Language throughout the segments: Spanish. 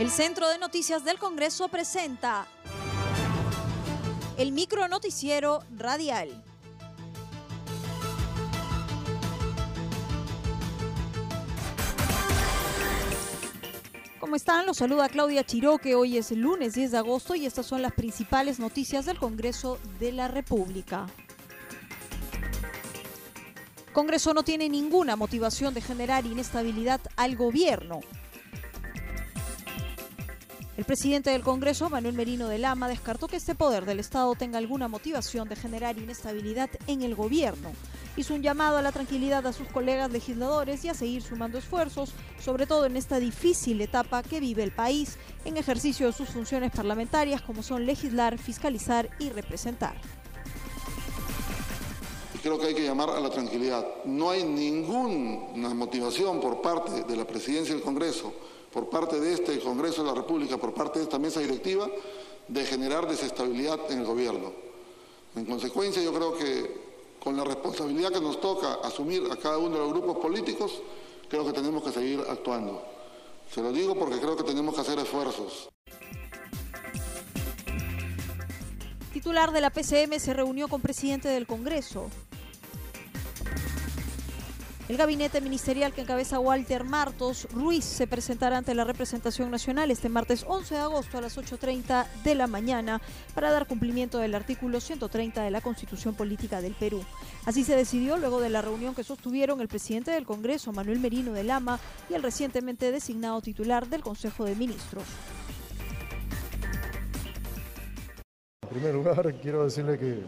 El Centro de Noticias del Congreso presenta el micro noticiero radial. ¿Cómo están? Los saluda Claudia Chiroque. Hoy es lunes 10 de agosto y estas son las principales noticias del Congreso de la República. Congreso no tiene ninguna motivación de generar inestabilidad al gobierno. El presidente del Congreso, Manuel Merino de Lama, descartó que este poder del Estado tenga alguna motivación de generar inestabilidad en el gobierno. Hizo un llamado a la tranquilidad a sus colegas legisladores y a seguir sumando esfuerzos, sobre todo en esta difícil etapa que vive el país, en ejercicio de sus funciones parlamentarias como son legislar, fiscalizar y representar creo que hay que llamar a la tranquilidad. No hay ninguna motivación por parte de la presidencia del Congreso, por parte de este Congreso de la República, por parte de esta mesa directiva, de generar desestabilidad en el gobierno. En consecuencia, yo creo que con la responsabilidad que nos toca asumir a cada uno de los grupos políticos, creo que tenemos que seguir actuando. Se lo digo porque creo que tenemos que hacer esfuerzos. Titular de la PCM se reunió con presidente del Congreso. El gabinete ministerial que encabeza Walter Martos Ruiz se presentará ante la representación nacional este martes 11 de agosto a las 8.30 de la mañana para dar cumplimiento del artículo 130 de la Constitución Política del Perú. Así se decidió luego de la reunión que sostuvieron el presidente del Congreso, Manuel Merino de Lama, y el recientemente designado titular del Consejo de Ministros. En primer lugar, quiero decirle que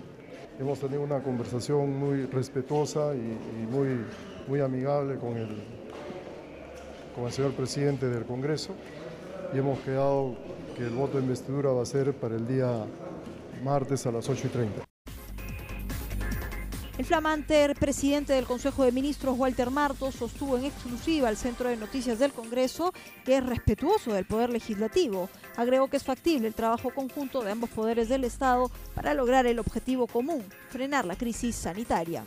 hemos tenido una conversación muy respetuosa y, muy muy amigable con el, con el señor presidente del Congreso y hemos quedado que el voto de investidura va a ser para el día martes a las 8 y 30. El flamante presidente del Consejo de Ministros, Walter Martos, sostuvo en exclusiva al Centro de Noticias del Congreso que es respetuoso del Poder Legislativo. Agregó que es factible el trabajo conjunto de ambos poderes del Estado para lograr el objetivo común, frenar la crisis sanitaria.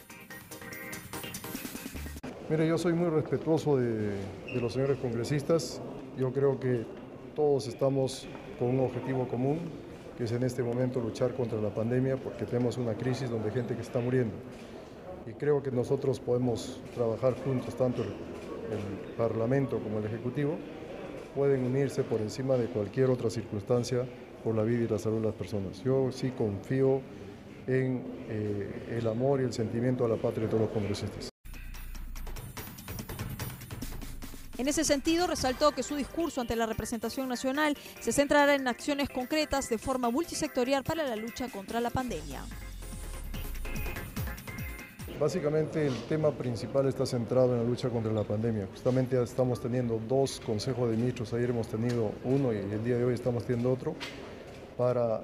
Mire, yo soy muy respetuoso de, los señores congresistas. Yo creo que todos estamos con un objetivo común, que es en este momento luchar contra la pandemia, porque tenemos una crisis donde hay gente que está muriendo. Y creo que nosotros podemos trabajar juntos, tanto el, Parlamento como el Ejecutivo, pueden unirse por encima de cualquier otra circunstancia por la vida y la salud de las personas. Yo sí confío en eh, el amor y el sentimiento a la patria de todos los congresistas. En ese sentido, resaltó que su discurso ante la representación nacional se centrará en acciones concretas de forma multisectorial para la lucha contra la pandemia. Básicamente el tema principal está centrado en la lucha contra la pandemia. Justamente estamos teniendo dos consejos de ministros, ayer hemos tenido uno y el día de hoy estamos teniendo otro, para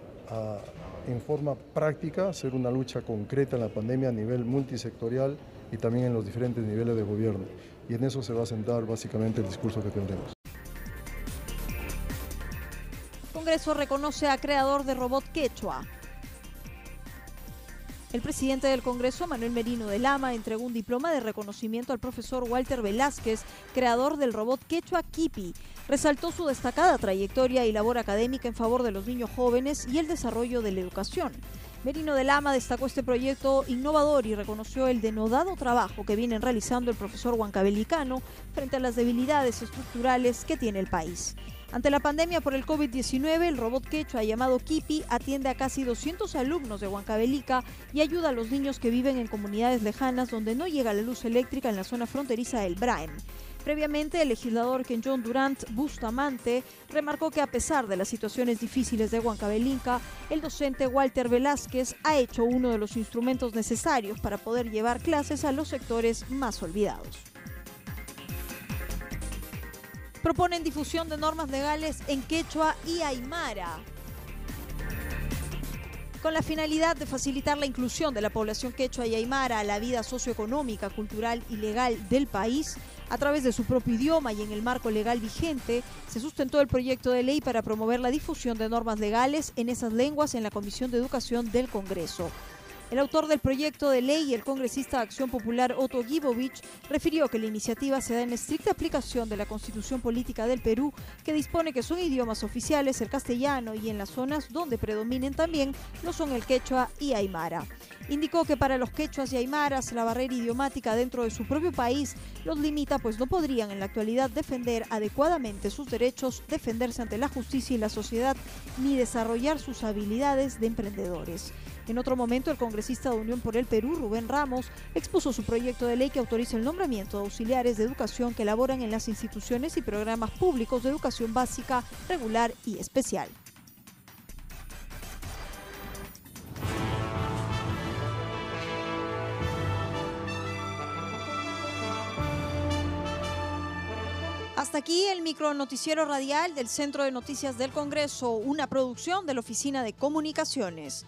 en forma práctica hacer una lucha concreta en la pandemia a nivel multisectorial y también en los diferentes niveles de gobierno. Y en eso se va a sentar básicamente el discurso que tendremos. Congreso reconoce a creador de robot quechua. El presidente del Congreso, Manuel Merino de Lama, entregó un diploma de reconocimiento al profesor Walter Velázquez, creador del robot quechua Kipi. Resaltó su destacada trayectoria y labor académica en favor de los niños jóvenes y el desarrollo de la educación. Merino de Lama destacó este proyecto innovador y reconoció el denodado trabajo que viene realizando el profesor huancabelicano frente a las debilidades estructurales que tiene el país. Ante la pandemia por el COVID-19, el robot quechua llamado Kipi atiende a casi 200 alumnos de Huancavelica y ayuda a los niños que viven en comunidades lejanas donde no llega la luz eléctrica en la zona fronteriza del Braem. Previamente, el legislador Ken John Durant Bustamante remarcó que a pesar de las situaciones difíciles de Huancabelinca, el docente Walter Velázquez ha hecho uno de los instrumentos necesarios para poder llevar clases a los sectores más olvidados. Proponen difusión de normas legales en quechua y aymara con la finalidad de facilitar la inclusión de la población quechua y aymara a la vida socioeconómica, cultural y legal del país, a través de su propio idioma y en el marco legal vigente, se sustentó el proyecto de ley para promover la difusión de normas legales en esas lenguas en la Comisión de Educación del Congreso. El autor del proyecto de ley, el congresista de Acción Popular Otto Gibovich, refirió que la iniciativa se da en estricta aplicación de la Constitución Política del Perú, que dispone que son idiomas oficiales el castellano y en las zonas donde predominen también lo son el quechua y aymara. Indicó que para los quechuas y aymaras la barrera idiomática dentro de su propio país los limita pues no podrían en la actualidad defender adecuadamente sus derechos, defenderse ante la justicia y la sociedad ni desarrollar sus habilidades de emprendedores. En otro momento, el congresista de Unión por el Perú, Rubén Ramos, expuso su proyecto de ley que autoriza el nombramiento de auxiliares de educación que laboran en las instituciones y programas públicos de educación básica, regular y especial. Hasta aquí el micro noticiero radial del Centro de Noticias del Congreso, una producción de la Oficina de Comunicaciones.